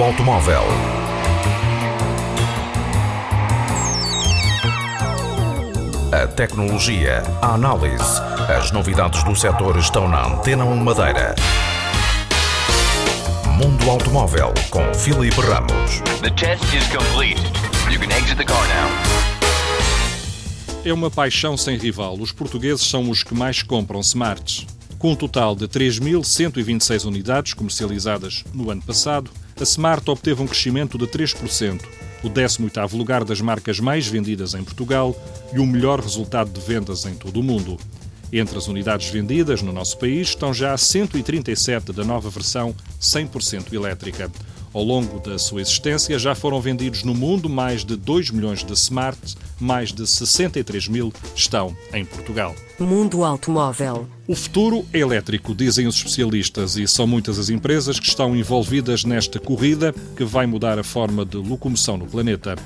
automóvel. A tecnologia, a análise, as novidades do setor estão na Antena 1 Madeira. Mundo Automóvel com Filipe Ramos. The test is complete. You can exit the car now. É uma paixão sem rival. Os portugueses são os que mais compram smarts. Com um total de 3.126 unidades comercializadas no ano passado, a Smart obteve um crescimento de 3%, o 18º lugar das marcas mais vendidas em Portugal e o melhor resultado de vendas em todo o mundo. Entre as unidades vendidas no nosso país estão já 137 da nova versão 100% elétrica. Ao longo da sua existência, já foram vendidos no mundo mais de 2 milhões de Smart, mais de 63 mil estão em Portugal. Mundo Automóvel. O futuro é elétrico, dizem os especialistas, e são muitas as empresas que estão envolvidas nesta corrida que vai mudar a forma de locomoção no planeta.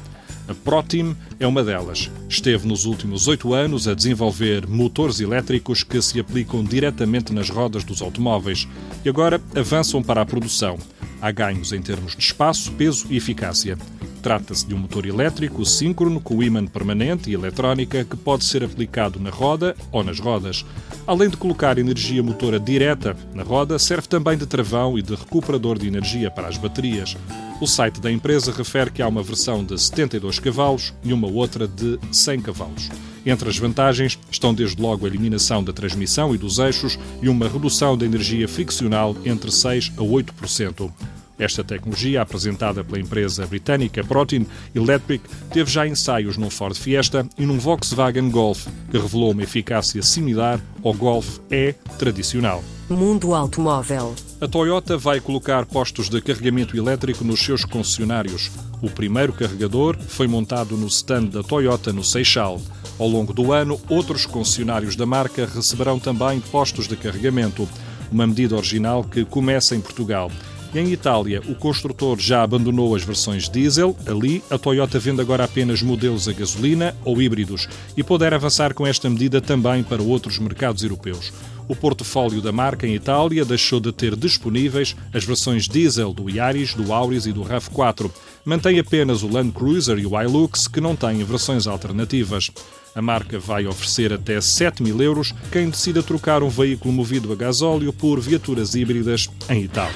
A Proteam é uma delas. Esteve nos últimos oito anos a desenvolver motores elétricos que se aplicam diretamente nas rodas dos automóveis e agora avançam para a produção. Há ganhos em termos de espaço, peso e eficácia. Trata-se de um motor elétrico síncrono com ímã permanente e eletrónica que pode ser aplicado na roda ou nas rodas. Além de colocar energia motora direta na roda, serve também de travão e de recuperador de energia para as baterias. O site da empresa refere que há uma versão de 72 cavalos e uma outra de 100 cavalos. Entre as vantagens estão desde logo a eliminação da transmissão e dos eixos e uma redução da energia friccional entre 6 a 8%. Esta tecnologia, apresentada pela empresa britânica Protein Electric, teve já ensaios num Ford Fiesta e num Volkswagen Golf, que revelou uma eficácia similar ao Golf E tradicional. Mundo Automóvel. A Toyota vai colocar postos de carregamento elétrico nos seus concessionários. O primeiro carregador foi montado no stand da Toyota no Seixal. Ao longo do ano, outros concessionários da marca receberão também postos de carregamento, uma medida original que começa em Portugal. Em Itália, o construtor já abandonou as versões diesel. Ali, a Toyota vende agora apenas modelos a gasolina ou híbridos e poder avançar com esta medida também para outros mercados europeus. O portfólio da marca em Itália deixou de ter disponíveis as versões diesel do Yaris, do Auris e do RAV4. Mantém apenas o Land Cruiser e o Hilux, que não têm versões alternativas. A marca vai oferecer até 7 mil euros quem decida trocar um veículo movido a gasóleo por viaturas híbridas em Itália.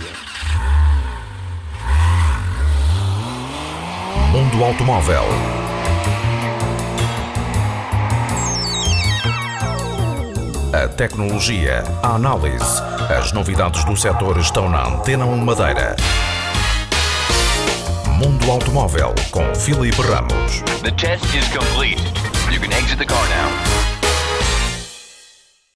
Mundo Automóvel. A tecnologia, a análise, as novidades do setor estão na Antena 1 Madeira. Mundo Automóvel com Filipe Ramos. The test is complete. You can exit the car now.